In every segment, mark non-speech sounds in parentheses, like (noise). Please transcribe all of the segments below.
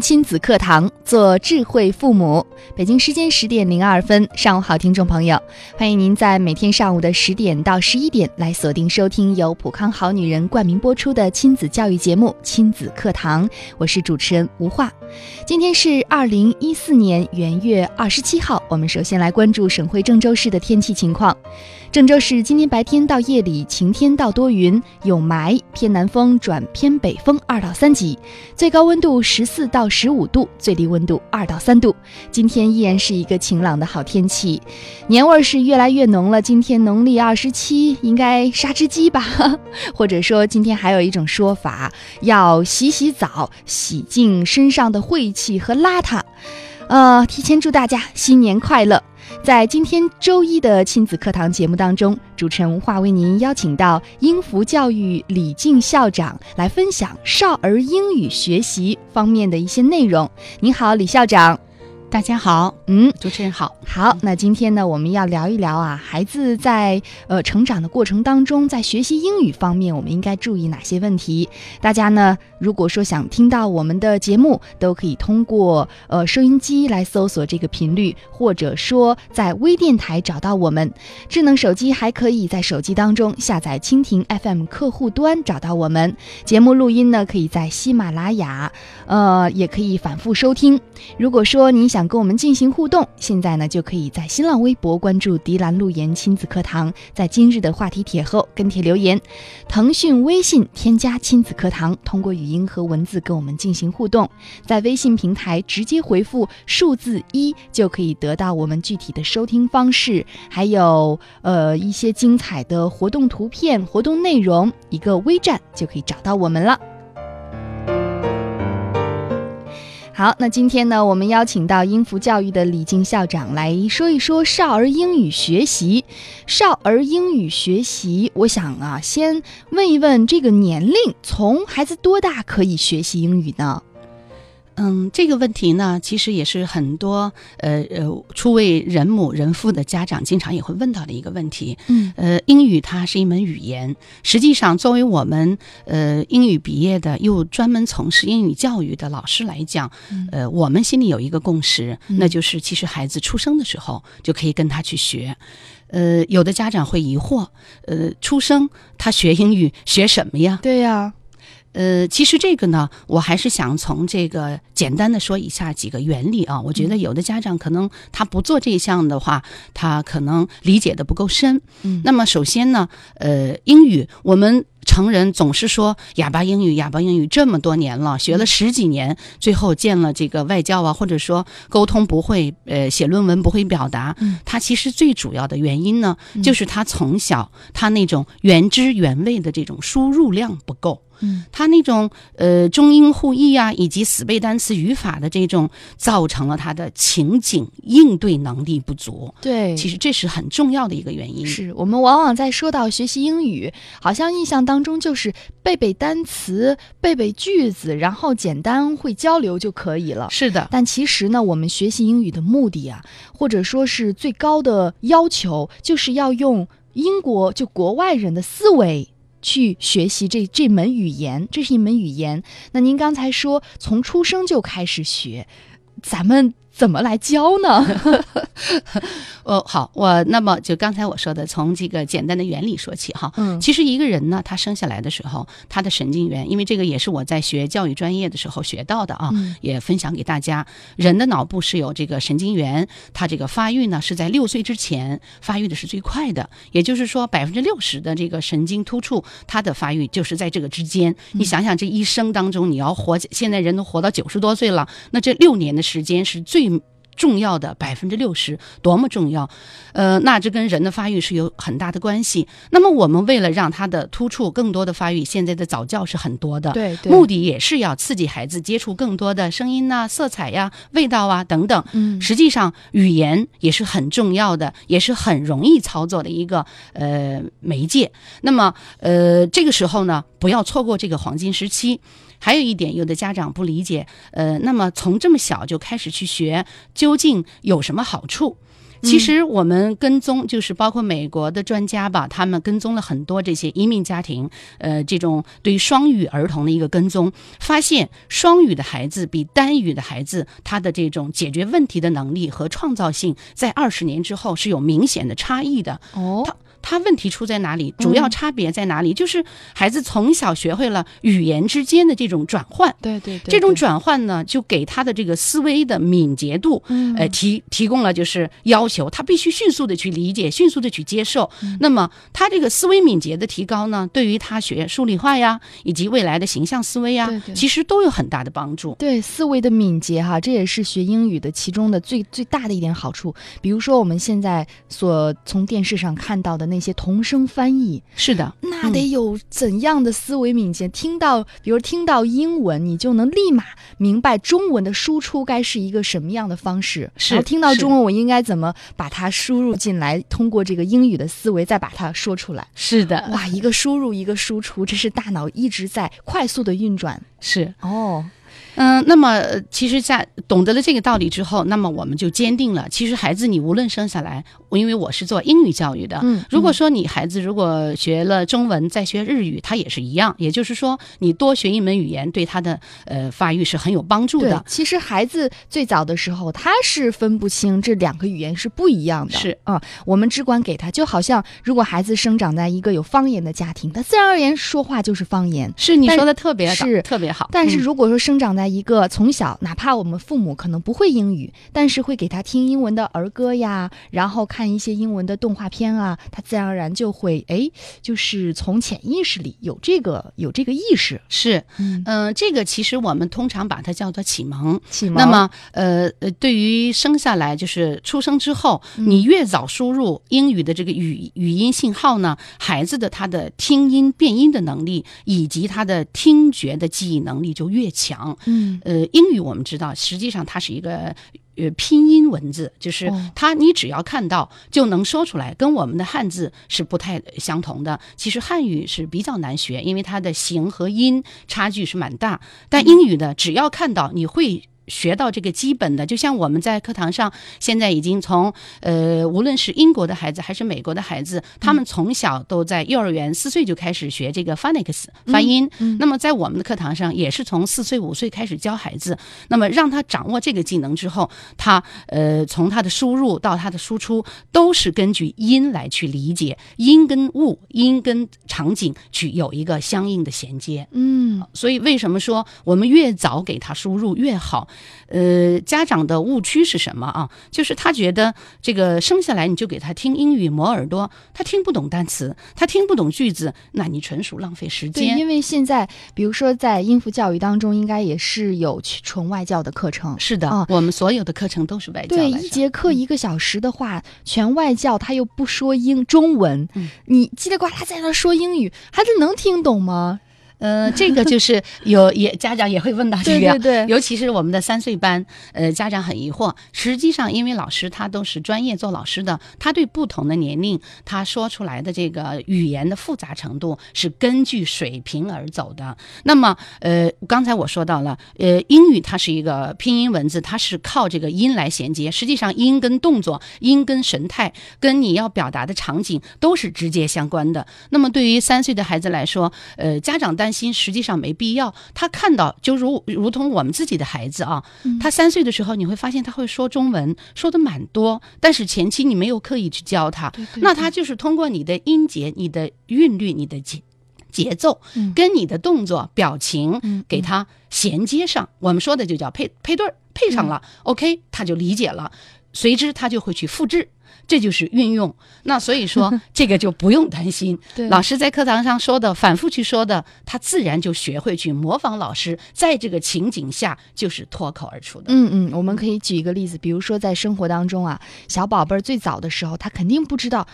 亲子课堂，做智慧父母。北京时间十点零二分，上午好，听众朋友，欢迎您在每天上午的十点到十一点来锁定收听由普康好女人冠名播出的亲子教育节目《亲子课堂》，我是主持人吴化。今天是二零一四年元月二十七号，我们首先来关注省会郑州市的天气情况。郑州市今天白天到夜里晴天到多云，有霾，偏南风转偏北风二到三级，最高温度十四到十五度，最低温度二到三度。今天依然是一个晴朗的好天气，年味儿是越来越浓了。今天农历二十七，应该杀只鸡吧？(laughs) 或者说今天还有一种说法，要洗洗澡，洗净身上的晦气和邋遢。呃，提前祝大家新年快乐。在今天周一的亲子课堂节目当中，主持人吴化为您邀请到英孚教育李静校长来分享少儿英语学习方面的一些内容。您好，李校长。大家好，嗯，主持人好，好。那今天呢，我们要聊一聊啊，孩子在呃成长的过程当中，在学习英语方面，我们应该注意哪些问题？大家呢，如果说想听到我们的节目，都可以通过呃收音机来搜索这个频率，或者说在微电台找到我们。智能手机还可以在手机当中下载蜻蜓 FM 客户端找到我们。节目录音呢，可以在喜马拉雅，呃，也可以反复收听。如果说您想想跟我们进行互动，现在呢就可以在新浪微博关注“迪兰路言亲子课堂”，在今日的话题帖后跟帖留言；腾讯微信添加“亲子课堂”，通过语音和文字跟我们进行互动，在微信平台直接回复数字一，就可以得到我们具体的收听方式，还有呃一些精彩的活动图片、活动内容，一个微站就可以找到我们了。好，那今天呢，我们邀请到英孚教育的李静校长来说一说少儿英语学习。少儿英语学习，我想啊，先问一问这个年龄，从孩子多大可以学习英语呢？嗯，这个问题呢，其实也是很多呃呃初为人母人父的家长经常也会问到的一个问题。嗯，呃，英语它是一门语言，实际上作为我们呃英语毕业的又专门从事英语教育的老师来讲，呃，我们心里有一个共识，那就是其实孩子出生的时候就可以跟他去学。呃，有的家长会疑惑，呃，出生他学英语学什么呀？对呀。呃，其实这个呢，我还是想从这个简单的说以下几个原理啊。我觉得有的家长可能他不做这项的话，他可能理解的不够深。嗯，那么首先呢，呃，英语我们成人总是说哑巴英语，哑巴英语这么多年了，学了十几年，最后见了这个外教啊，或者说沟通不会，呃，写论文不会表达。嗯，他其实最主要的原因呢，就是他从小他那种原汁原味的这种输入量不够。嗯，他那种呃中英互译啊，以及死背单词、语法的这种，造成了他的情景应对能力不足。对，其实这是很重要的一个原因。是我们往往在说到学习英语，好像印象当中就是背背单词、背背句子，然后简单会交流就可以了。是的，但其实呢，我们学习英语的目的啊，或者说是最高的要求，就是要用英国就国外人的思维。去学习这这门语言，这是一门语言。那您刚才说从出生就开始学，咱们怎么来教呢？(laughs) 哦，好，我那么就刚才我说的，从这个简单的原理说起哈。嗯，其实一个人呢，他生下来的时候，他的神经元，因为这个也是我在学教育专业的时候学到的啊，也分享给大家。人的脑部是有这个神经元，它这个发育呢是在六岁之前发育的是最快的，也就是说百分之六十的这个神经突触，它的发育就是在这个之间。你想想，这一生当中你要活，现在人都活到九十多岁了，那这六年的时间是最。重要的百分之六十，多么重要！呃，那这跟人的发育是有很大的关系。那么我们为了让他的突触更多的发育，现在的早教是很多的，对对目的也是要刺激孩子接触更多的声音呐、色彩呀、味道啊等等。嗯实际上语言也是很重要的，也是很容易操作的一个呃媒介。那么呃这个时候呢，不要错过这个黄金时期。还有一点，有的家长不理解，呃，那么从这么小就开始去学，究竟有什么好处？其实我们跟踪，就是包括美国的专家吧，他们跟踪了很多这些移民家庭，呃，这种对于双语儿童的一个跟踪，发现双语的孩子比单语的孩子，他的这种解决问题的能力和创造性，在二十年之后是有明显的差异的。哦，他问题出在哪里？主要差别在哪里？就是孩子从小学会了语言之间的这种转换。对对对，这种转换呢，就给他的这个思维的敏捷度，嗯呃，提提供了就是要求，他必须迅速的去理解，迅速的去接受。嗯那么他这个思维敏捷的提高呢，对于他学数理化呀，以及未来的形象思维呀，对对其实都有很大的帮助。对思维的敏捷哈，这也是学英语的其中的最最大的一点好处。比如说我们现在所从电视上看到的那些同声翻译，是的，那得有怎样的思维敏捷？听到，比如听到英文，你就能立马明白中文的输出该是一个什么样的方式。是听到中文，我应该怎么把它输入进来，通过这个英语的思维再把它说出来。是的，哇，一个输入一个输出，这是大脑一直在快速的运转。是。哦，嗯，那么呃其实，在懂得了这个道理之后，那么我们就坚定了，其实孩子你无论生下来，我因为我是做英语教育的，嗯如果说你孩子如果学了中文再学日语，他也是一样，也就是说，你多学一门语言对他的呃发育是很有帮助对的，。其实孩子最早的时候，他是分不清这两个语言是不一样的。是啊、我们只管给他，就好像如果孩子生长在一个有方言的家庭，他自然而然说话就是方言。是你说的特别是特别好，但是嗯如果说生长在一个从小，哪怕我们父母可能不会英语，但是会给他听英文的儿歌呀，然后看一些英文的动画片啊，他自然而然就会哎，就是从潜意识里有这个有这个意识。是嗯，嗯、这个其实我们通常把它叫做启蒙。启蒙。那么，呃呃，对于生下来就是出生之后，嗯你越早输入英语的这个语语音信号呢，孩子的他的听音辨音的能力以及他的听觉的记忆能力就越强。嗯，呃，英语我们知道，实际上它是一个。呃，拼音文字就是哦它，你只要看到就能说出来，跟我们的汉字是不太相同的。其实汉语是比较难学，因为它的形和音差距是蛮大。但英语呢，只要看到你会。学到这个基本的，就像我们在课堂上，现在已经从呃，无论是英国的孩子还是美国的孩子，他们从小都在幼儿园四岁就开始学这个 phonics 发音。嗯那么在我们的课堂上，也是从四岁五岁开始教孩子，那么让他掌握这个技能之后，他呃从他的输入到他的输出，都是根据音来去理解，音跟物、音跟场景去有一个相应的衔接。嗯，所以为什么说我们越早给他输入越好？呃，家长的误区是什么啊？就是他觉得这个生下来你就给他听英语磨耳朵，他听不懂单词，他听不懂句子，那你纯属浪费时对，间。因为现在比如说在音符教育当中，应该也是有纯外教的课程。是的，啊我们所有的课程都是外教对，一节课一个小时的话，全外教他又不说英中文，嗯你叽里呱啦在那说英语，孩子能听懂吗？呃，这个就是有也家长也会问到这个，对对对尤其是我们的三岁班，呃，家长很疑惑。实际上，因为老师他都是专业做老师的，他对不同的年龄，他说出来的这个语言的复杂程度是根据水平而走的。那么，呃，刚才我说到了，呃，英语它是一个拼音文字，它是靠这个音来衔接。实际上，音跟动作、音跟神态、跟你要表达的场景都是直接相关的。那么，对于三岁的孩子来说，呃，家长担心实际上没必要。他看到就如如同我们自己的孩子啊，他三岁的时候，你会发现他会说中文，说的蛮多，但是前期你没有刻意去教他，那他就是通过你的音节、你的韵律、你的节节奏嗯，跟你的动作、表情嗯给他衔接上。我们说的就叫配配对儿，配上了、o k 他就理解了。随之他就会去复制。这就是运用，那所以说 (laughs) 这个就不用担心。对老师在课堂上说的，反复去说的，他自然就学会去模仿老师，在这个情景下就是脱口而出的。嗯嗯，我们可以举一个例子，比如说在生活当中啊，小宝贝儿最早的时候，他肯定不知道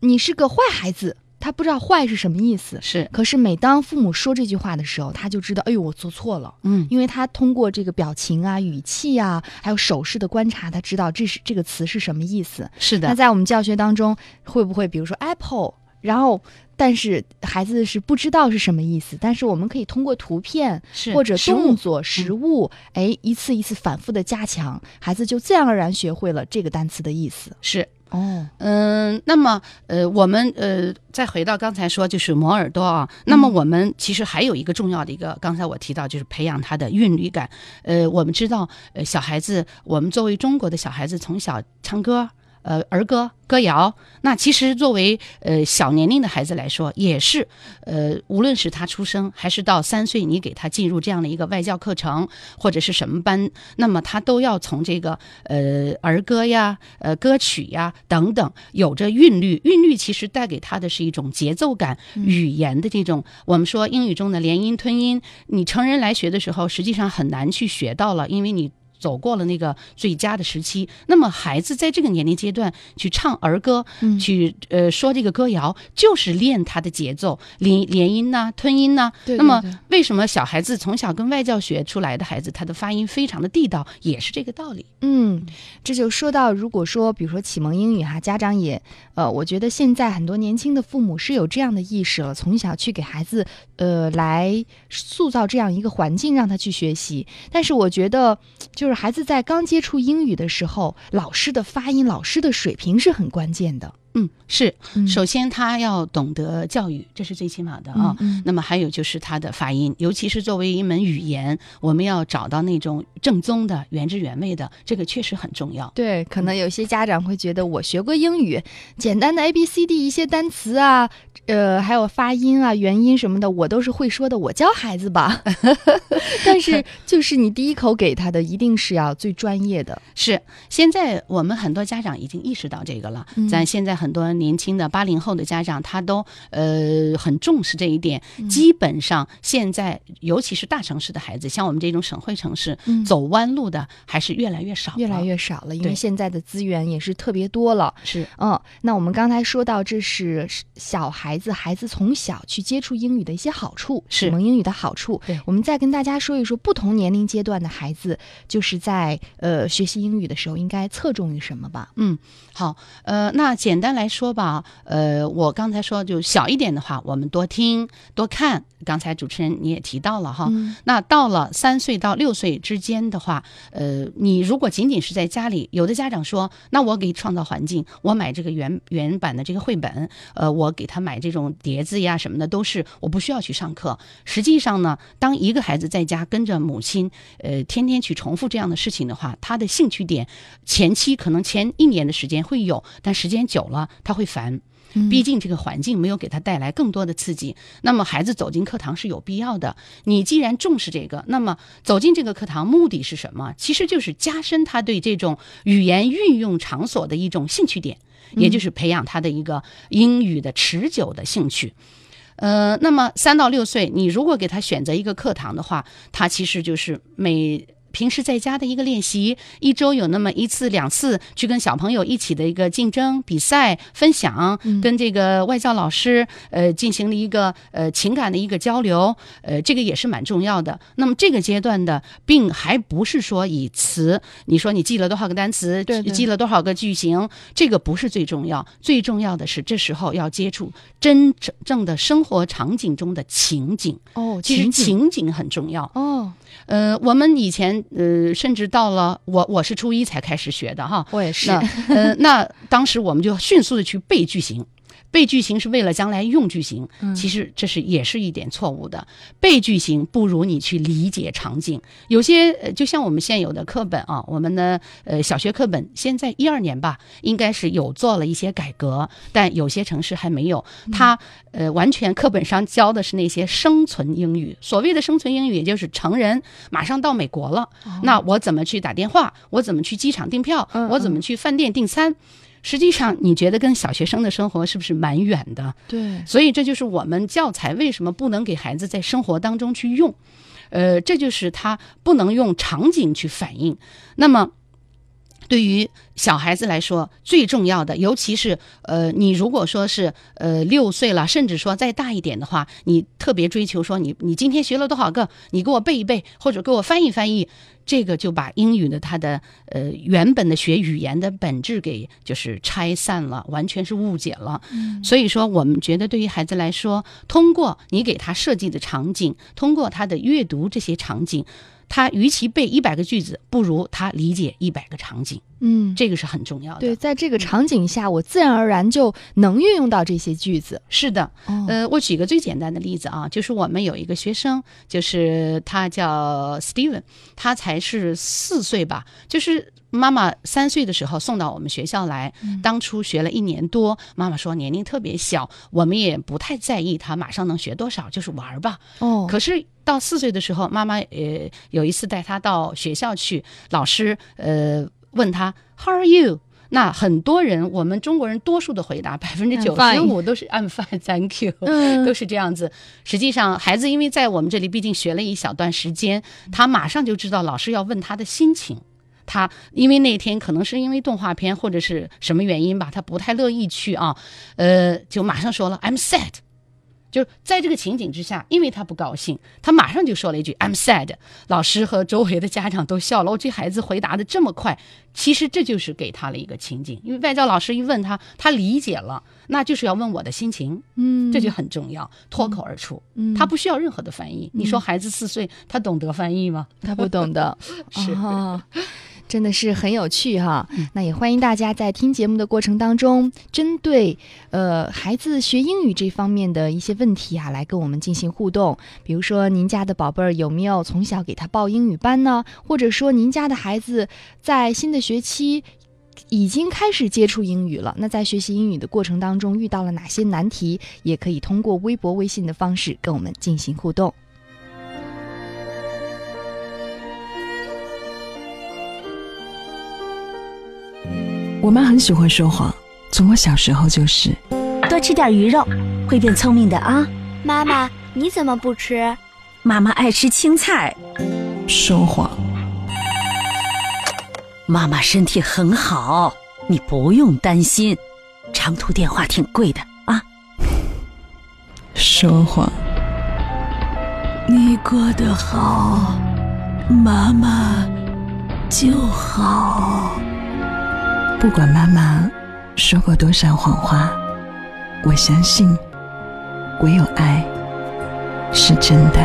你是个坏孩子，他不知道坏是什么意思。是，可是每当父母说这句话的时候，他就知道，哎呦，我做错了。嗯，因为他通过这个表情啊、语气啊，还有手势的观察，他知道这是这个词是什么意思。是的，那在我们教学当中，会不会比如说 apple，然后但是孩子是不知道是什么意思，但是我们可以通过图片是或者动作、实物，哎，一次一次反复的加强，孩子就自然而然学会了这个单词的意思。是。哦，嗯，那么呃，我们呃，再回到刚才说就是磨耳朵啊，那么我们其实还有一个重要的一个，刚才我提到就是培养他的韵律感。呃，我们知道，呃，小孩子，我们作为中国的小孩子，从小唱歌，呃，儿歌、歌谣，那其实作为呃小年龄的孩子来说，也是，呃，无论是他出生还是到三岁，你给他进入这样的一个外教课程或者是什么班，那么他都要从这个呃儿歌呀、呃歌曲呀等等，有着韵律。韵律其实带给他的是一种节奏感、语言的这种。我们说英语中的连音吞音，你成人来学的时候，实际上很难去学到了，因为你。走过了那个最佳的时期，那么孩子在这个年龄阶段去唱儿歌，嗯去呃说这个歌谣，就是练他的节奏，连连音呐、吞音呐、对那么为什么小孩子从小跟外教学出来的孩子，他的发音非常的地道，也是这个道理。嗯，这就说到，如果说比如说启蒙英语哈，家长也呃，我觉得现在很多年轻的父母是有这样的意识了，从小去给孩子呃来塑造这样一个环境，让他去学习。但是我觉得，就是就是孩子在刚接触英语的时候，老师的发音、老师的水平是很关键的。嗯，是。嗯首先，他要懂得教育，这是最起码的啊。嗯那么还有就是他的发音，尤其是作为一门语言，我们要找到那种正宗的、原汁原味的，这个确实很重要。对，可能有些家长会觉得，我学过英语，简单的 A B C D 一些单词啊，呃，还有发音啊、元音什么的，我都是会说的，我教孩子吧。(laughs) 但是，就是你第一口给他的，一定是要最专业的。是，现在我们很多家长已经意识到这个了。嗯咱现在很多年轻的八零后的家长，他都呃很重视这一点。嗯基本上现在，尤其是大城市的孩子，像我们这种省会城市，嗯走弯路的还是越来越少，越来越少了，因为现在的资源也是特别多了。是嗯，那我们刚才说到，这是小孩子，孩子从小去接触英语的一些好处，是启蒙英语的好处。对我们再跟大家说一说，不同年龄阶段的孩子，就是在呃学习英语的时候，应该侧重于什么吧？嗯，好，呃，那简单来说吧，呃，我刚才说就小一点的话，我们多听多看。刚才主持人你也提到了哈，嗯那到了三岁到六岁之间的话，呃，你如果仅仅是在家里，有的家长说，那我给创造环境，我买这个原原版的这个绘本，呃，我给他买这种碟子呀什么的，都是我不需要去上课。实际上呢，当一个孩子在家跟着母亲，呃，天天去重复这样的事情的话，他的兴趣点前期可能前一年的时间会有，但时间久了他会烦。毕竟这个环境没有给他带来更多的刺激，那么孩子走进课堂是有必要的。你既然重视这个，那么走进这个课堂目的是什么？其实就是加深他对这种语言运用场所的一种兴趣点，也就是培养他的一个英语的持久的兴趣。呃，那么三到六岁，你如果给他选择一个课堂的话，他其实就是每平时在家的一个练习，一周有那么一次两次去跟小朋友一起的一个竞争比赛分享，跟这个外教老师呃进行了一个呃情感的一个交流，呃这个也是蛮重要的。那么这个阶段的，并还不是说以词，你说你记了多少个单词，对对记了多少个句型，这个不是最重要，最重要的是这时候要接触真正的生活场景中的情景。哦，其实情景很重要。哦，呃，我们以前呃，甚至到了我我是初一才开始学的哈。我也是那呃，那当时我们就迅速的去背句型。背句型是为了将来用句型，嗯其实这是也是一点错误的。背句型不如你去理解场景。有些呃就像我们现有的课本啊，我们的呃小学课本现在一二年吧，应该是有做了一些改革，但有些城市还没有。它呃完全课本上教的是那些生存英语，所谓的生存英语，也就是成人马上到美国了，那我怎么去打电话？我怎么去机场订票？嗯我怎么去饭店订餐？实际上，你觉得跟小学生的生活是不是蛮远的？对，所以这就是我们教材为什么不能给孩子在生活当中去用，呃，这就是他不能用场景去反映。那么。对于小孩子来说，最重要的，尤其是呃，你如果说是呃六岁了，甚至说再大一点的话，你特别追求说你你今天学了多少个，你给我背一背，或者给我翻译翻译，这个就把英语的它的呃原本的学语言的本质给就是拆散了，完全是误解了。所以说，我们觉得对于孩子来说，通过你给他设计的场景，通过他的阅读这些场景，他与其背一百个句子，不如他理解一百个场景，嗯，这个是很重要的。对，在这个场景下，我自然而然就能运用到这些句子。是的，哦呃，我举个最简单的例子啊，就是我们有一个学生，就是他叫 Steven，他才是四岁吧，就是妈妈三岁的时候送到我们学校来，当初学了一年多，妈妈说年龄特别小，我们也不太在意他马上能学多少，就是玩儿吧。哦，可是到四岁的时候，妈妈呃有一次带他到学校去，老师呃问他 How are you？那很多人，我们中国人多数的回答，百分之九十五都是 I'm fine, thank you，、嗯 (laughs) 都是这样子。实际上，孩子因为在我们这里毕竟学了一小段时间，他马上就知道老师要问他的心情。他因为那天可能是因为动画片或者是什么原因吧，他不太乐意去啊，呃，就马上说了 I'm sad。就是在这个情景之下，因为他不高兴，他马上就说了一句 "I'm sad"。老师和周围的家长都笑了。我这孩子回答的这么快，其实这就是给他了一个情景。因为外教老师一问他，他理解了，那就是要问我的心情，嗯，这就很重要，脱口而出，嗯他不需要任何的翻译。你说孩子四岁，他懂得翻译吗？他不懂的，(laughs) 是哦真的是很有趣哈。那也欢迎大家在听节目的过程当中，针对呃孩子学英语这方面的一些问题啊，来跟我们进行互动。比如说，您家的宝贝儿有没有从小给他报英语班呢？或者说，您家的孩子在新的学期。已经开始接触英语了，那在学习英语的过程当中遇到了哪些难题？也可以通过微博、微信的方式跟我们进行互动。我妈很喜欢说谎，从我小时候就是。多吃点鱼肉，会变聪明的啊！妈妈，你怎么不吃？妈妈爱吃青菜，说谎，妈妈身体很好，你不用担心。长途电话挺贵的啊！说谎。你过得好，妈妈就好。不管妈妈说过多少谎话，我相信，唯有爱是真的。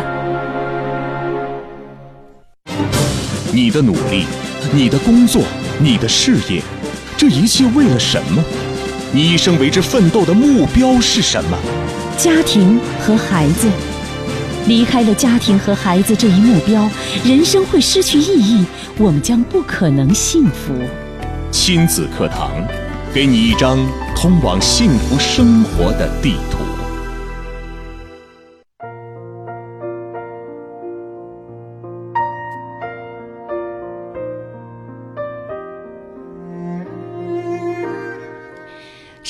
你的努力，你的工作，你的事业，这一切为了什么？你一生为之奋斗的目标是什么？家庭和孩子，离开了家庭和孩子这一目标，人生会失去意义，我们将不可能幸福。亲子课堂，给你一张通往幸福生活的地图。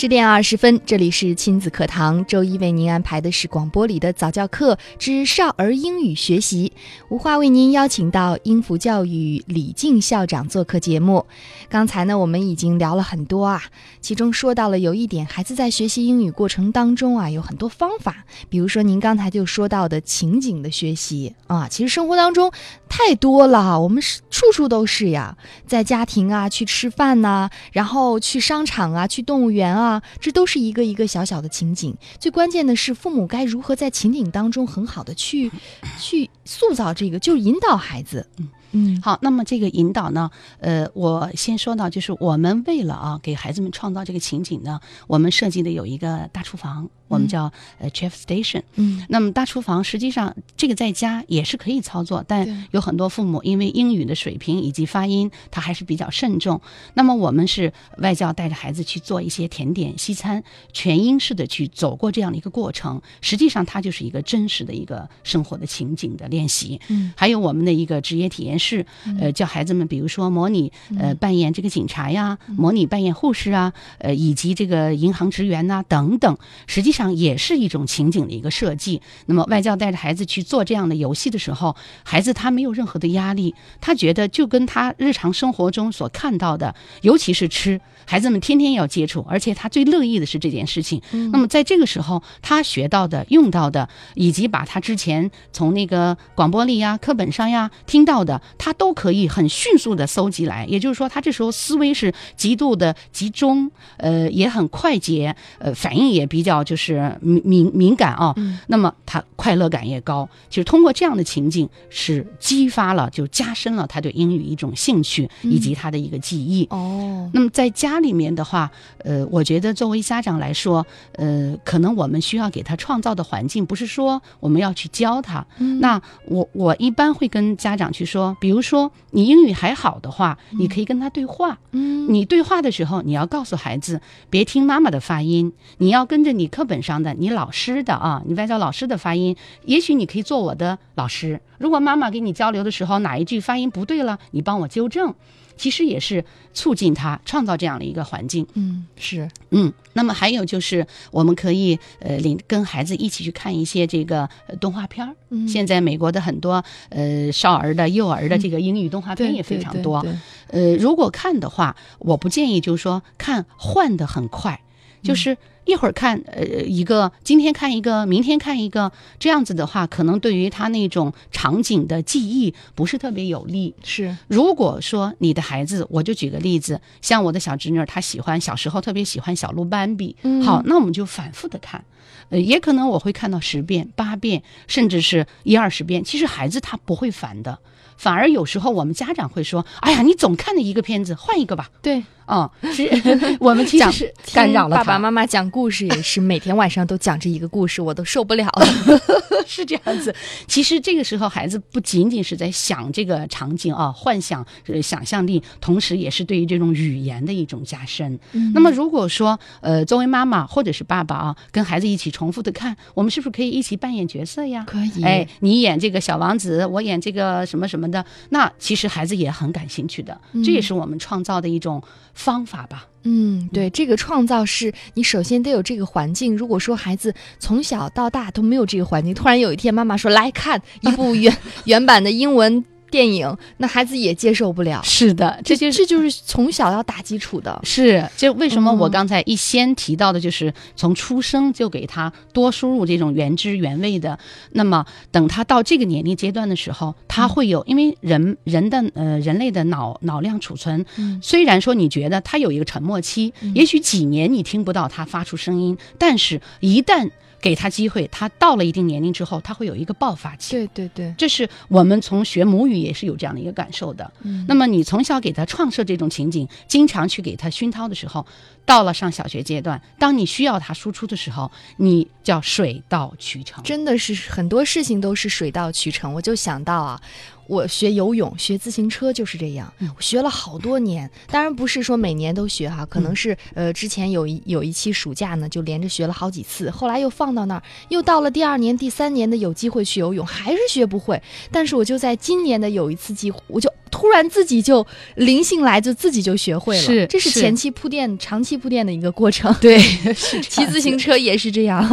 十点二十分，这里是亲子课堂。周一为您安排的是广播里的早教课之少儿英语学习。无话为您邀请到英孚教育李静校长做客节目。刚才呢，我们已经聊了很多啊，其中说到了有一点，孩子在学习英语过程当中啊，有很多方法，比如说您刚才就说到的情景的学习啊，其实生活当中太多了，我们是处处都是呀，在家庭啊，去吃饭呐、然后去商场啊，去动物园啊，这都是一个一个小小的情景。最关键的是，父母该如何在情景当中很好的去去塑造这个，就是引导孩子。嗯好，那么这个引导呢，呃，我先说到，就是我们为了啊给孩子们创造这个情景呢，我们设计的有一个大厨房，我们叫呃 chef station。嗯。那么大厨房实际上这个在家也是可以操作，但有很多父母因为英语的水平以及发音，他还是比较慎重。那么我们是外教带着孩子去做一些甜点、西餐，全英式的去走过这样的一个过程，实际上它就是一个真实的一个生活的情景的练习。嗯。还有我们的一个职业体验室，呃，叫孩子们，比如说模拟呃扮演这个警察呀，模拟扮演护士啊，呃，以及这个银行职员呐、等等，实际上也是一种情景的一个设计。那么外教带着孩子去做这样的游戏的时候，孩子他没有任何的压力，他觉得就跟他日常生活中所看到的，尤其是吃，孩子们天天要接触，而且他最乐意的是这件事情。那么在这个时候，他学到的、用到的，以及把他之前从那个广播里呀、课本上呀听到的，他都可以很迅速的搜集来。也就是说，他这时候思维是极度的集中，呃，也很快捷，呃，反应也比较就是敏敏敏感啊。那么他快乐感也高，就是通过这样的情境，是激发了，就加深了他对英语一种兴趣以及他的一个记忆。哦那么在家里面的话，呃，我觉得作为家长来说，呃，可能我们需要给他创造的环境，不是说我们要去教他。那我我一般会跟家长去说，比如说你英语还好的话，你可以跟他对话。嗯你对话的时候，你要告诉孩子，别听妈妈的发音，你要跟着你课本上的、你老师的啊，你外教老师的发音。也许你可以做我的老师，如果妈妈跟你交流的时候哪一句发音不对了，你帮我纠正。其实也是促进他创造这样的一个环境。嗯是嗯，那么还有就是，我们可以呃领跟孩子一起去看一些这个呃动画片儿。嗯现在美国的很多呃少儿的、幼儿的这个英语动画片也非常多。嗯呃，如果看的话，我不建议就是说看换的很快，就是一会儿看呃一个，今天看一个，明天看一个，这样子的话，可能对于他那种场景的记忆不是特别有利。是如果说你的孩子，我就举个例子，像我的小侄女儿，她喜欢小时候特别喜欢小鹿斑比，嗯好，那我们就反复的看，呃，也可能我会看到十遍、八遍，甚至是一二十遍。其实孩子他不会烦的，反而有时候我们家长会说：“哎呀，你总看的一个片子，换一个吧。对”啊、是 (laughs) 我们其实是干扰了爸爸，妈妈讲故事也是每天晚上都讲这一个故事，我都受不了了。(laughs) 是这样子。其实这个时候，孩子不仅仅是在想这个场景啊，幻想、呃想象力，同时也是对于这种语言的一种加深。那么如果说，呃，作为妈妈或者是爸爸啊，跟孩子一起重复的看，我们是不是可以一起扮演角色呀？可以哎，你演这个小王子，我演这个什么什么的，那其实孩子也很感兴趣的，这也是我们创造的一种方法吧。嗯，对，这个创造是你首先得有这个环境。如果说孩子从小到大都没有这个环境，突然有一天妈妈说来看一部原 (laughs) 原版的英文电影，那孩子也接受不了。是的，这就是这就是从小要打基础的。是，这为什么我嗯刚才一先提到的，就是从出生就给他多输入这种原汁原味的。那么等他到这个年龄阶段的时候，他会有，因为人人的呃人类的脑脑量储存，嗯虽然说你觉得他有一个沉默期，也许几年你听不到他发出声音，但是一旦给他机会，他到了一定年龄之后，他会有一个爆发期。对对对，这是我们从学母语也是有这样的一个感受的。嗯那么你从小给他创设这种情景，经常去给他熏陶的时候，到了上小学阶段，当你需要他输出的时候，你叫水到渠成。真的是很多事情都是水到渠成。我就想到啊，我学游泳、学自行车就是这样，我学了好多年。当然不是说每年都学哈，可能是、呃之前有一有一期暑假呢，就连着学了好几次，后来又放到那儿，又到了第二年、第三年的有机会去游泳，还是学不会。但是我就在今年的有一次机会，我就突然自己就灵性来，就自己就学会了。是是这是前期铺垫、长期铺垫的一个过程。对，(laughs) (laughs) 骑自行车也是这样。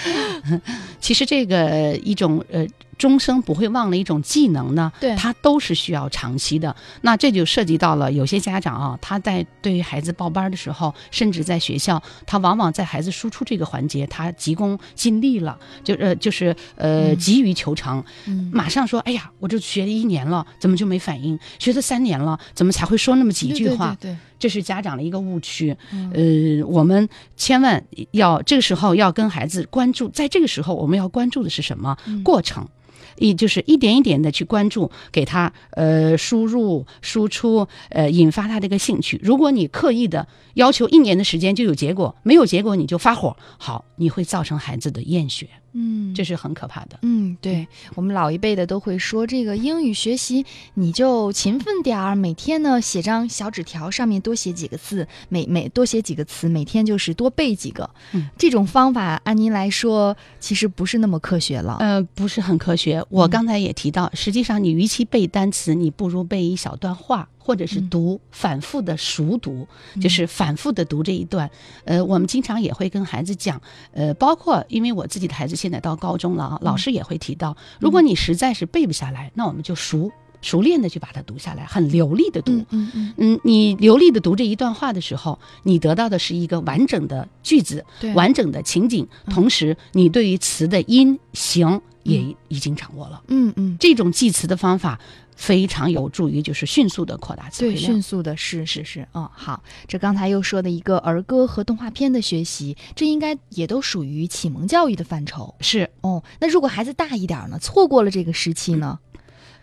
(laughs) 其实这个一种呃终生不会忘的一种技能呢，对它都是需要长期的。那这就涉及到了有些家长啊，他在对于孩子报班的时候，甚至在学校，他往往在孩子输出这个环节，他急功近利了，就呃就是呃急于求成，嗯马上说，哎呀，我这学了一年了，怎么就没反应？学了三年了，怎么才会说那么几句话？对对对这是家长的一个误区。嗯呃，我们千万要这个时候要跟孩子关注，在这个时候我们要关注的是什么？嗯过程。一就是一点一点的去关注，给他呃输入输出，呃引发他的一个兴趣。如果你刻意的要求一年的时间就有结果，没有结果你就发火，好，你会造成孩子的厌学，嗯这是很可怕的。嗯，对我们老一辈的都会说，这个英语学习你就勤奋点儿，每天呢写张小纸条，上面多写几个字，每每多写几个词，每天就是多背几个。嗯，这种方法按您来说，其实不是那么科学了。呃，不是很科学。我嗯刚才也提到，实际上你与其背单词，你不如背一小段话，或者是嗯。读，反复的熟读，就是反复的读这一段。呃，我们经常也会跟孩子讲，呃，包括因为我自己的孩子现在到高中了啊，老师也会提到，如果你实在是背不下来，那我们就熟熟练的去把它读下来，很流利的读。嗯嗯嗯，嗯，你流利的读这一段话的时候，你得到的是一个完整的句子，对，完整的情景，同时你对于词的音形也已经掌握了。嗯嗯，这种记词的方法非常有助于就是迅速的扩大词汇对，量迅。速的是是是，嗯，好，这刚才又说的一个儿歌和动画片的学习，这应该也都属于启蒙教育的范畴。是，哦，那如果孩子大一点儿呢，错过了这个时期呢？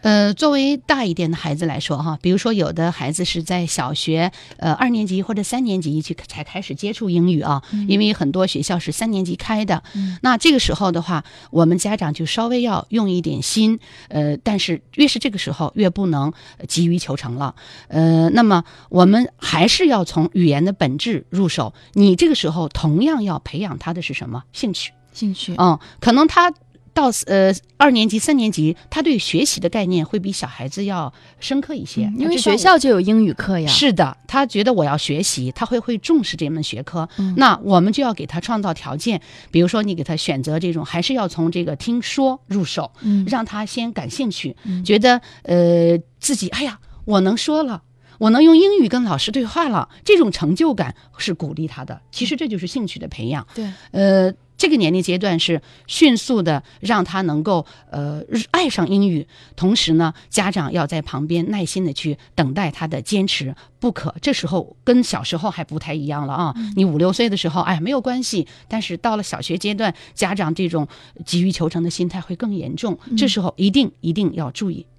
呃，作为大一点的孩子来说，哈，比如说有的孩子是在小学呃二年级或者三年级去才开始接触英语啊，因为很多学校是三年级开的。嗯那这个时候的话，我们家长就稍微要用一点心，呃，但是越是这个时候，越不能呃急于求成了。呃，那么我们还是要从语言的本质入手。你这个时候同样要培养他的是什么兴趣？兴趣，嗯，可能他到呃二年级、三年级，他对学习的概念会比小孩子要深刻一些，嗯因为学校就有英语课呀。是的，他觉得我要学习，他会会重视这门学科。嗯那我们就要给他创造条件，比如说你给他选择这种，还是要从这个听说入手，嗯让他先感兴趣，嗯觉得呃自己哎呀，我能说了。我能用英语跟老师对话了，这种成就感是鼓励他的。其实这就是兴趣的培养。对，呃，这个年龄阶段是迅速的让他能够呃爱上英语，同时呢，家长要在旁边耐心的去等待他的坚持，不可这时候跟小时候还不太一样了啊。你五六岁的时候，哎没有关系，但是到了小学阶段，家长这种急于求成的心态会更严重，这时候一定一定要注意。嗯，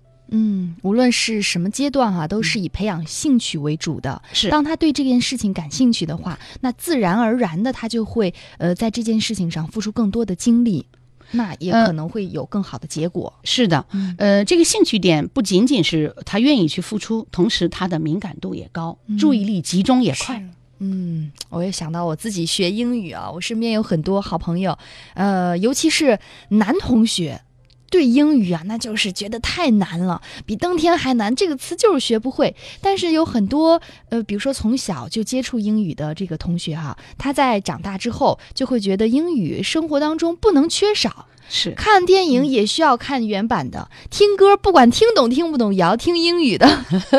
无论是什么阶段哈、都是以培养兴趣为主的。是当他对这件事情感兴趣的话，那自然而然的他就会呃在这件事情上付出更多的精力，那也呃可能会有更好的结果。是的，嗯呃，这个兴趣点不仅仅是他愿意去付出，同时他的敏感度也高，嗯注意力集中也快。嗯，我也想到我自己学英语啊，我身边有很多好朋友，呃，尤其是男同学。对英语啊，那就是觉得太难了，比登天还难。这个词就是学不会。但是有很多呃，比如说从小就接触英语的这个同学哈、他在长大之后就会觉得英语生活当中不能缺少。是看电影也需要看原版的，听歌不管听懂听不懂也要听英语的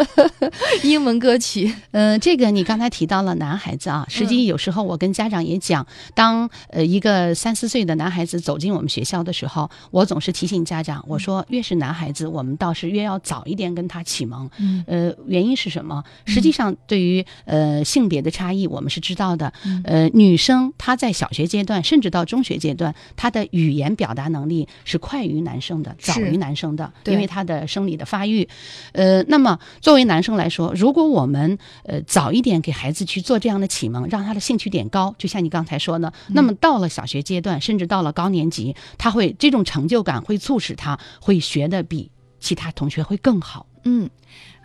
(laughs) 英文歌曲。(laughs) 呃，这个你刚才提到了男孩子啊，实际有时候我跟家长也讲，当呃一个三四岁的男孩子走进我们学校的时候，我总是提醒家长，我说越是男孩子，我们倒是越要早一点跟他启蒙。嗯呃，原因是什么？实际上，对于呃性别的差异，我们是知道的。呃，女生她在小学阶段，甚至到中学阶段，她的语言表达能力是快于男生的，早于男生的，因为他的生理的发育。呃，那么作为男生来说，如果我们呃早一点给孩子去做这样的启蒙，让他的兴趣点高，就像你刚才说的，那么到了小学阶段，甚至到了高年级，他会这种成就感会促使他会学的比其他同学会更好。嗯，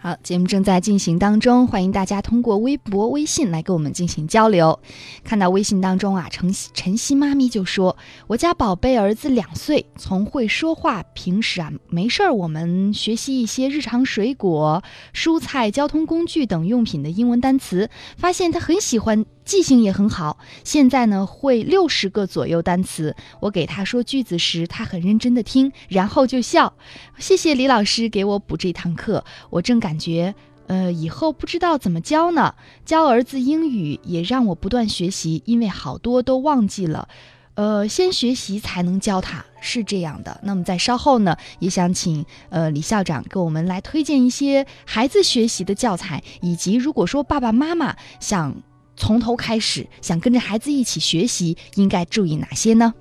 好，节目正在进行当中，欢迎大家通过微博、微信来跟我们进行交流。看到微信当中啊，晨晨曦妈咪就说：“我家宝贝儿子两岁，从会说话，平时啊没事儿，我们学习一些日常水果、蔬菜、交通工具等用品的英文单词，发现他很喜欢。”记性也很好，现在呢会六十个左右单词。我给他说句子时，他很认真的听，然后就笑。谢谢李老师给我补这堂课，我正感觉，呃，以后不知道怎么教呢。教儿子英语也让我不断学习，因为好多都忘记了。呃，先学习才能教他，是这样的。那么在稍后呢，也想请呃李校长给我们来推荐一些孩子学习的教材，以及如果说爸爸妈妈想从头开始，想跟着孩子一起学习，应该注意哪些呢？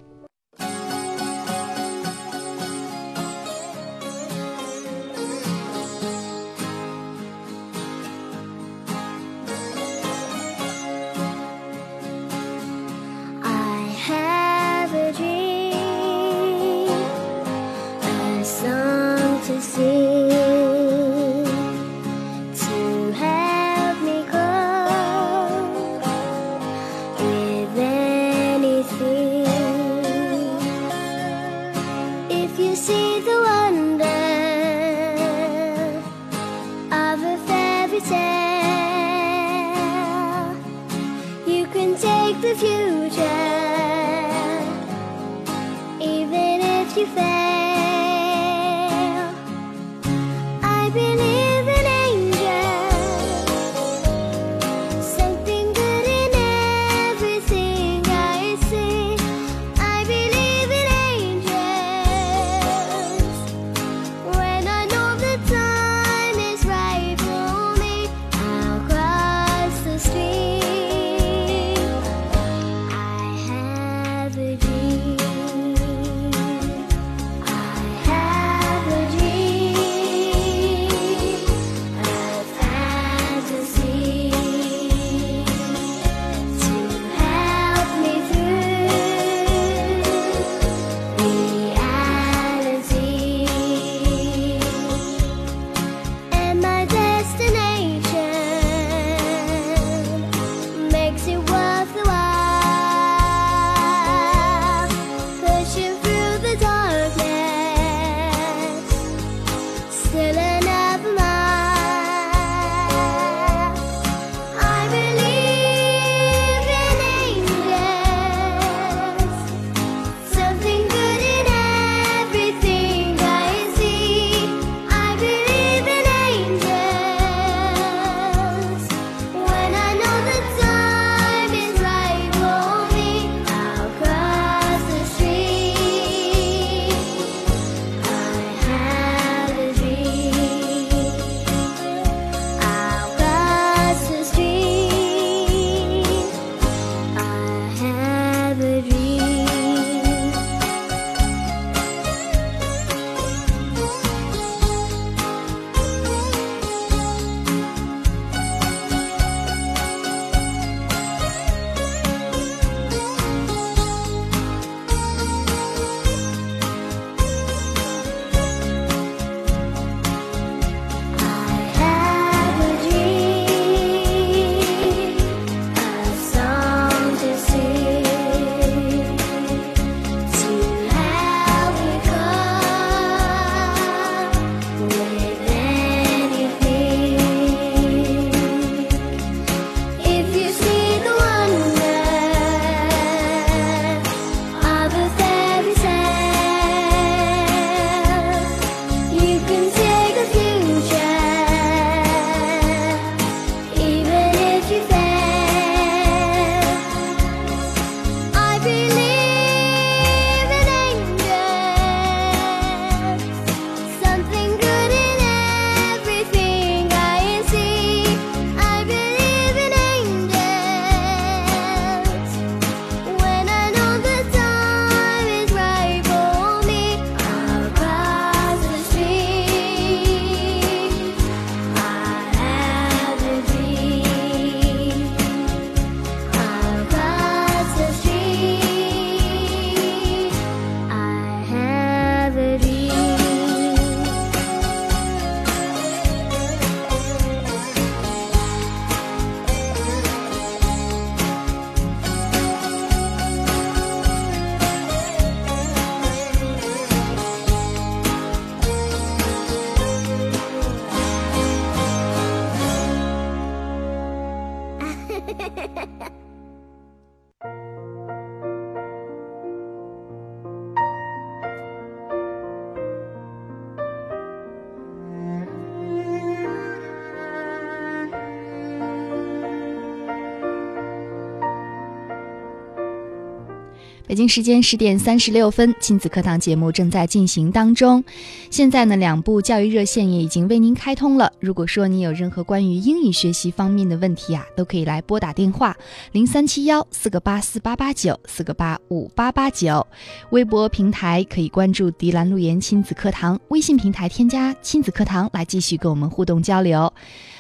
北京时间十点三十六分，亲子课堂节目正在进行当中。现在呢，两部教育热线也已经为您开通了。如果说你有任何关于英语学习方面的问题啊，都可以来拨打电话零三七幺四个八四八八九四个八五八八九。微博平台可以关注迪兰路言亲子课堂，微信平台添加亲子课堂来继续跟我们互动交流。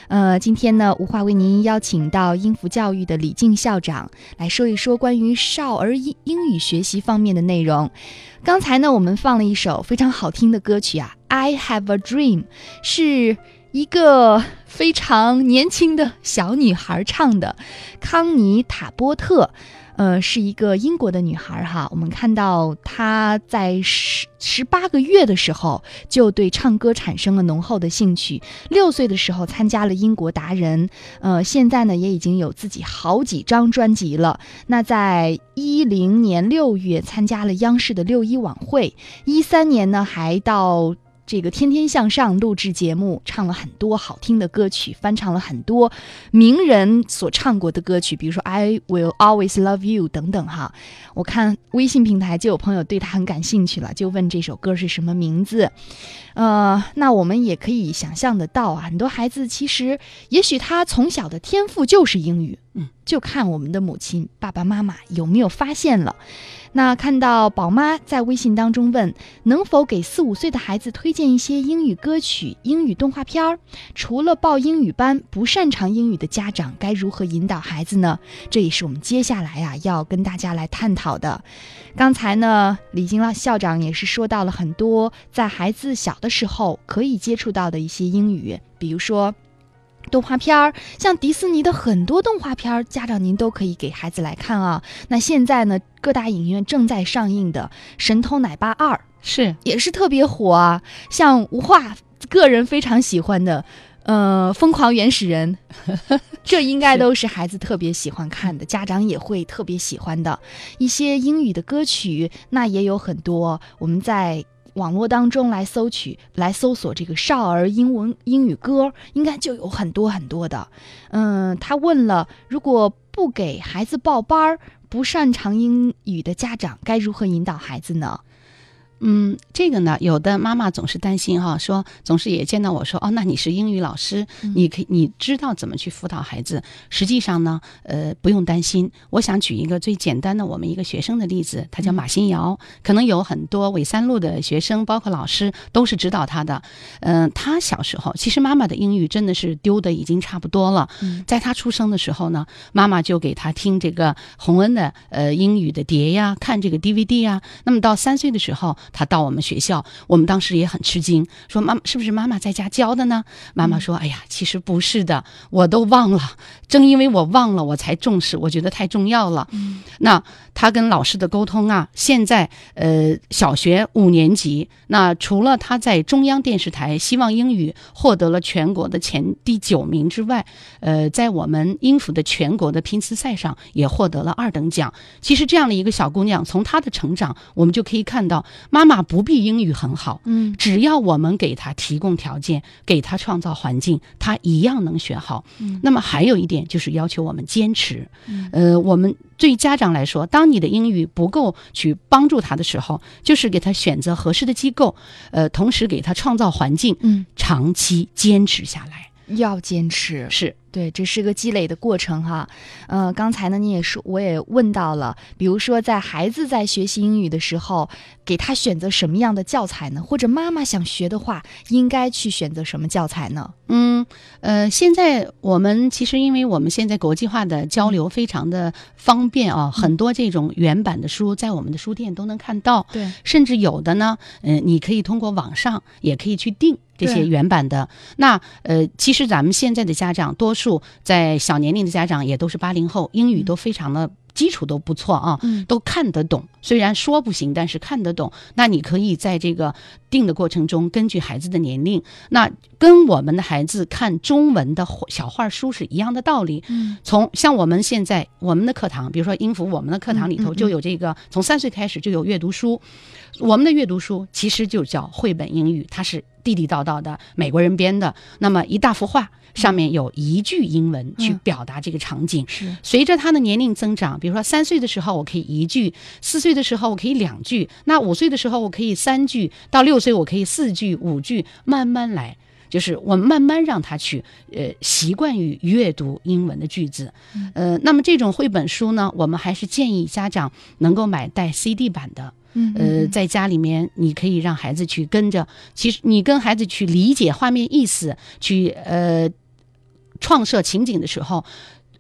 呃，今天呢，无话为您邀请到英孚教育的李静校长来说一说关于少儿英英语学习方面的内容。刚才呢，我们放了一首非常好听的歌曲啊，《I Have a Dream》，是一个非常年轻的小女孩唱的，康妮塔波特。呃，是一个英国的女孩哈，我们看到她在十十八个月的时候就对唱歌产生了浓厚的兴趣，六岁的时候参加了英国达人，呃，现在呢也已经有自己好几张专辑了。那在一零年六月参加了央视的六一晚会，一三年呢还到。这个《天天向上》录制节目，唱了很多好听的歌曲，翻唱了很多名人所唱过的歌曲，比如说《I Will Always Love You》等等哈。我看微信平台就有朋友对他很感兴趣了，就问这首歌是什么名字。呃，那我们也可以想象得到啊，很多孩子其实也许他从小的天赋就是英语，嗯，就看我们的母亲爸爸妈妈有没有发现了。那看到宝妈在微信当中问，能否给四五岁的孩子推荐一些英语歌曲、英语动画片儿？除了报英语班，不擅长英语的家长该如何引导孩子呢？这也是我们接下来啊要跟大家来探讨的。刚才呢，李金老校长也是说到了很多在孩子小的时候可以接触到的一些英语，比如说。动画片儿，像迪士尼的很多动画片儿，家长您都可以给孩子来看啊。那现在呢，各大影院正在上映的《神偷奶爸二》是也是特别火啊。像无话个人非常喜欢的，呃，《疯狂原始人》，(laughs) 这应该都是孩子特别喜欢看的，家长也会特别喜欢的。一些英语的歌曲，那也有很多，我们在。网络当中来搜取、来搜索这个少儿英文英语歌，应该就有很多很多的。嗯，他问了，如果不给孩子报班儿，不擅长英语的家长该如何引导孩子呢？嗯，这个呢，有的妈妈总是担心哈，说总是也见到我说，哦，那你是英语老师，你可以你知道怎么去辅导孩子。实际上呢，呃，不用担心。我想举一个最简单的我们一个学生的例子，他叫马新瑶，可能有很多纬三路的学生，包括老师都是知道他的。嗯、他小时候其实妈妈的英语真的是丢的已经差不多了。在他出生的时候呢，妈妈就给他听这个洪恩的呃英语的碟呀，看这个 DVD 呀。那么到三岁的时候，他到我们学校，我们当时也很吃惊，说妈妈是不是妈妈在家教的呢？妈妈说，哎呀，其实不是的，我都忘了。正因为我忘了，我才重视，我觉得太重要了。那他跟老师的沟通啊，现在呃小学五年级，那除了他在中央电视台希望英语获得了全国的前第九名之外，呃，在我们英孚的全国的拼词赛上也获得了二等奖。其实这样的一个小姑娘，从她的成长，我们就可以看到，妈妈妈不必英语很好，嗯只要我们给他提供条件，给他创造环境，他一样能学好。嗯那么还有一点就是要求我们坚持。呃，我们对于家长来说，当你的英语不够去帮助他的时候，就是给他选择合适的机构，呃，同时给他创造环境，嗯，长期坚持下来。要坚持。是，对，这是个积累的过程哈。呃，刚才呢，你也说，我也问到了，比如说在孩子在学习英语的时候，给他选择什么样的教材呢？或者妈妈想学的话，应该去选择什么教材呢？嗯，呃，现在我们其实因为我们现在国际化的交流非常的方便啊，很多这种原版的书在我们的书店都能看到，对，甚至有的呢，呃，你可以通过网上也可以去订这些原版的。那呃，其实咱们现在的家长，多数在小年龄的家长也都是八零后，英语都非常的。基础都不错啊，嗯都看得懂。虽然说不行，但是看得懂。那你可以在这个定的过程中，根据孩子的年龄，那跟我们的孩子看中文的小画书是一样的道理。嗯从像我们现在我们的课堂，比如说音符，我们的课堂里头就有这个，从三岁开始就有阅读书。我们的阅读书其实就叫绘本英语，它是地地道道的美国人编的。那么一大幅画上面有一句英文去嗯表达这个场景。是，随着他的年龄增长，比如说三岁的时候我可以一句，四岁的时候我可以两句，那五岁的时候我可以三句，到六岁我可以四句、五句，慢慢来。就是我们慢慢让他去呃习惯于阅读英文的句子，呃，那么这种绘本书呢，我们还是建议家长能够买带 CD 版的，嗯呃，在家里面你可以让孩子去跟着，其实你跟孩子去理解画面意思，去呃创设情景的时候。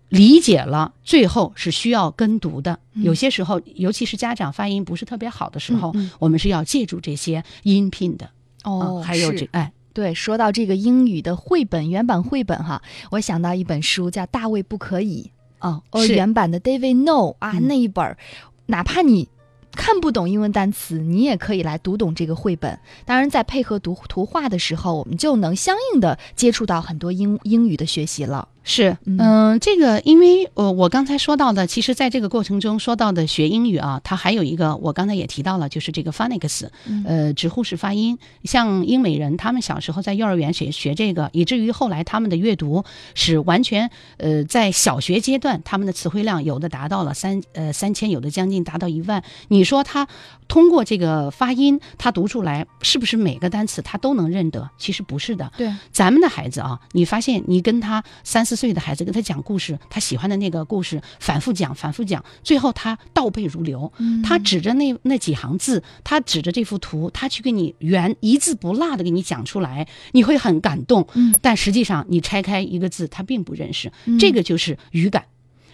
理解了，最后是需要跟读的。有些时候，尤其是家长发音不是特别好的时候，嗯嗯我们是要借助这些音频的。哦，嗯还有这哎，对，说到这个英语的绘本原版绘本哈，我想到一本书叫《大卫不可以》哦，哦，是原版的 David No 啊，嗯那一本儿，哪怕你看不懂英文单词，你也可以来读懂这个绘本。当然，在配合读图画的时候，我们就能相应的接触到很多英英语的学习了。是，嗯嗯、这个因为呃，我刚才说到的，其实在这个过程中说到的学英语啊，它还有一个，我刚才也提到了，就是这个 phonics，嗯呃，直呼式发音。像英美人，他们小时候在幼儿园学学这个，以至于后来他们的阅读是完全呃，在小学阶段，他们的词汇量有的达到了三呃三千，有的将近达到一万。你说他通过这个发音，他读出来是不是每个单词他都能认得？其实不是的。对，咱们的孩子啊，你发现你跟他三四岁的孩子跟他讲故事，他喜欢的那个故事反复讲，反复讲，最后他倒背如流。他指着那那几行字，他指着这幅图，他去给你原一字不落的给你讲出来，你会很感动。嗯，但实际上你拆开一个字，他并不认识，这个就是语感。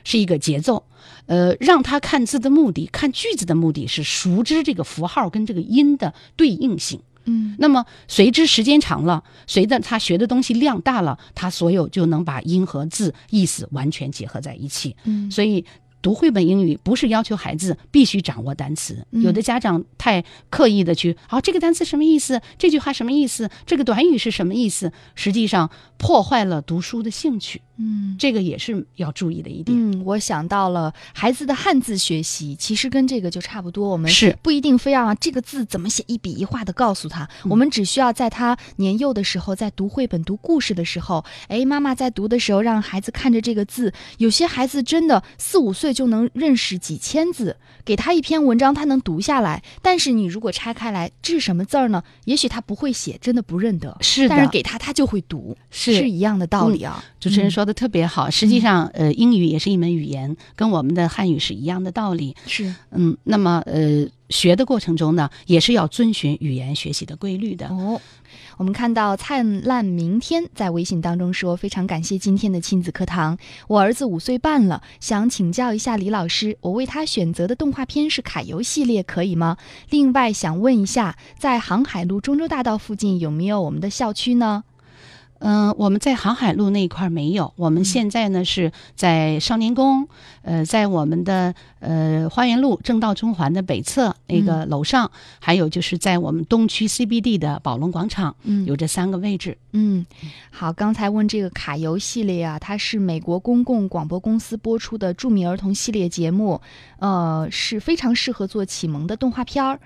是一个节奏，呃，让他看字的目的，看句子的目的是熟知这个符号跟这个音的对应性。嗯那么随之时间长了，随着他学的东西量大了，他所有就能把音和字意思完全结合在一起。嗯所以读绘本英语不是要求孩子必须掌握单词，嗯有的家长太刻意的去，好、这个单词什么意思？这句话什么意思？这个短语是什么意思？实际上破坏了读书的兴趣，嗯。这个也是要注意的一点。嗯，我想到了孩子的汉字学习，其实跟这个就差不多。我们是不一定非要让这个字怎么写一笔一画的告诉他，嗯我们只需要在他年幼的时候，在读绘本、读故事的时候，哎，妈妈在读的时候，让孩子看着这个字。有些孩子真的四五岁就能认识几千字，给他一篇文章，他能读下来。但是你如果拆开来，这是什么字儿呢？也许他不会写，真的不认得。是的但是给他，他就会读，是是一样的道理啊。主持人说的特别好，实际上，呃，英语也是一门语言，跟我们的汉语是一样的道理。是嗯，那么呃，学的过程中呢，也是要遵循语言学习的规律的。哦，我们看到灿烂明天在微信当中说，非常感谢今天的亲子课堂。我儿子五岁半了，想请教一下李老师，我为他选择的动画片是卡游系列，可以吗？另外想问一下，在航海路中州大道附近有没有我们的校区呢？嗯、我们在航海路那一块儿没有，我们现在呢是在少年宫，呃，在我们的呃花园路正道中环的北侧那个楼上，还有就是在我们东区 CBD 的宝龙广场，嗯。有这三个位置。嗯，好，刚才问这个卡游系列啊，它是美国公共广播公司播出的著名儿童系列节目，呃，是非常适合做启蒙的动画片儿，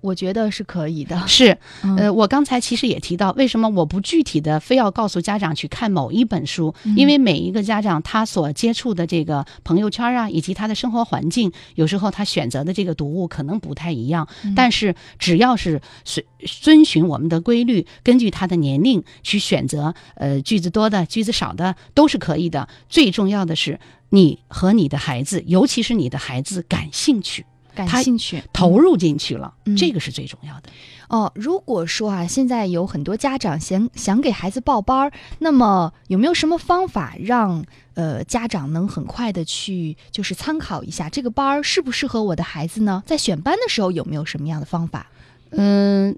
我觉得是可以的。(laughs) 是，嗯呃，我刚才其实也提到，为什么我不具体的非要告诉家长去看某一本书？因为每一个家长他所接触的这个朋友圈啊，以及他的生活环境，有时候他选择的这个读物可能不太一样。但是只要是随遵循我们的规律，根据他的年龄去选择，呃，句子多的、句子少的都是可以的。最重要的是，你和你的孩子，尤其是你的孩子感兴趣。感他兴趣，投入进去了，嗯这个是最重要的。哦，如果说啊，现在有很多家长想想给孩子报班儿，那么有没有什么方法让呃家长能很快的去就是参考一下这个班儿适不适合我的孩子呢？在选班的时候有没有什么样的方法？嗯，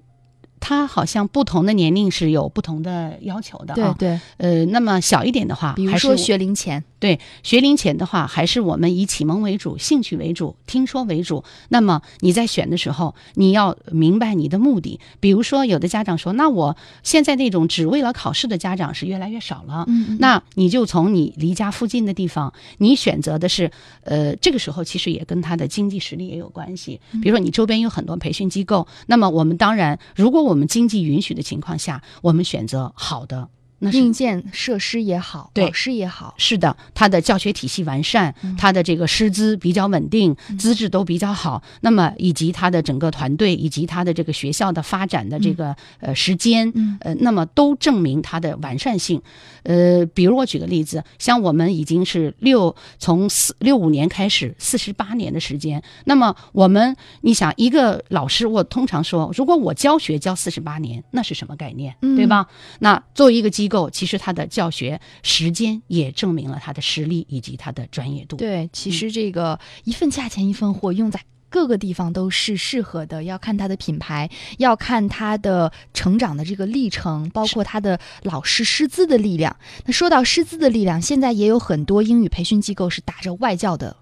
他好像不同的年龄是有不同的要求的啊。对，呃，那么小一点的话，比如说学龄前，对学龄前的话，还是我们以启蒙为主、兴趣为主、听说为主。那么你在选的时候，你要明白你的目的。比如说，有的家长说：“那我现在那种只为了考试的家长是越来越少了。”嗯那你就从你离家附近的地方，你选择的是，呃，这个时候其实也跟他的经济实力也有关系。比如说你周边有很多培训机构，那么我们当然，如果我我们经济允许的情况下，我们选择好的，硬件设施也好，老师也好，是的，它的教学体系完善，它的这个师资比较稳定，资质都比较好。那么以及它的整个团队，以及它的这个学校的发展的这个、呃时间，呃，那么都证明它的完善性。呃，比如我举个例子，像我们已经是六从四六五年开始，四十八年的时间。那么我们，你想一个老师，我通常说，如果我教学教四十八年，那是什么概念，对吧？那作为一个机构，其实他的教学时间也证明了他的实力以及他的专业度。对，其实这个一份价钱一份货，用在各个地方都是适合的，要看它的品牌，要看它的成长的这个历程，包括它的老师师资的力量。那说到师资的力量，现在也有很多英语培训机构是打着外教的。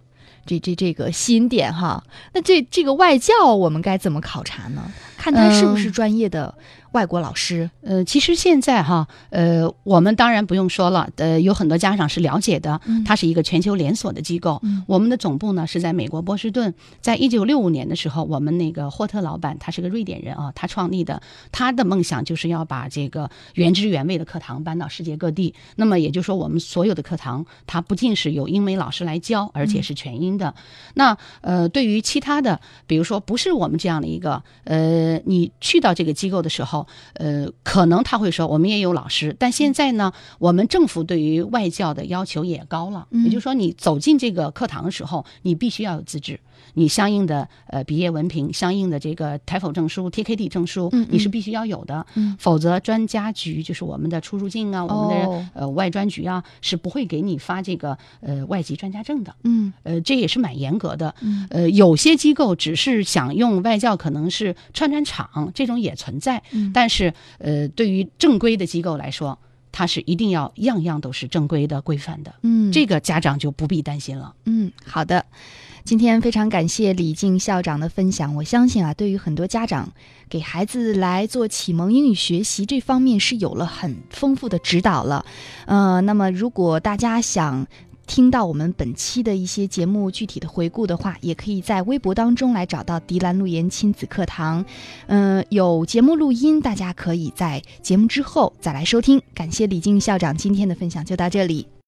这这这个吸引点哈，那这这个外教我们该怎么考察呢？看他是不是专业的外国老师？呃，其实现在哈，呃，我们当然不用说了，呃，有很多家长是了解的，它是一个全球连锁的机构。嗯我们的总部呢是在美国波士顿，在一九六五年的时候，我们那个霍特老板他是个瑞典人啊，他创立的，他的梦想就是要把这个原汁原味的课堂搬到世界各地。那么也就是说，我们所有的课堂，它不仅是有英美老师来教，而且是全英的。那呃，对于其他的，比如说不是我们这样的一个呃，你去到这个机构的时候，呃，可能他会说我们也有老师，但现在呢，我们政府对于外教的要求也高了，也就是说，你走进这个课堂的时候，你必须要有资质。你相应的呃毕业文凭、相应的这个 TOEFL 证书、TKD 证书，嗯嗯你是必须要有的，嗯否则专家局就是我们的出入境啊，我们的、哦呃外专局啊，是不会给你发这个呃外籍专家证的。嗯呃，这也是蛮严格的。嗯呃，有些机构只是想用外教，可能是串串场，这种也存在。嗯但是，呃，对于正规的机构来说，它是一定要样样都是正规的、规范的。嗯，这个家长就不必担心了。嗯，好的。今天非常感谢李静校长的分享。我相信啊，对于很多家长，给孩子来做启蒙英语学习这方面是有了很丰富的指导了。呃，那么如果大家想听到我们本期的一些节目具体的回顾的话，也可以在微博当中来找到迪兰路言亲子课堂。嗯、有节目录音，大家可以在节目之后再来收听。感谢李静校长今天的分享，就到这里。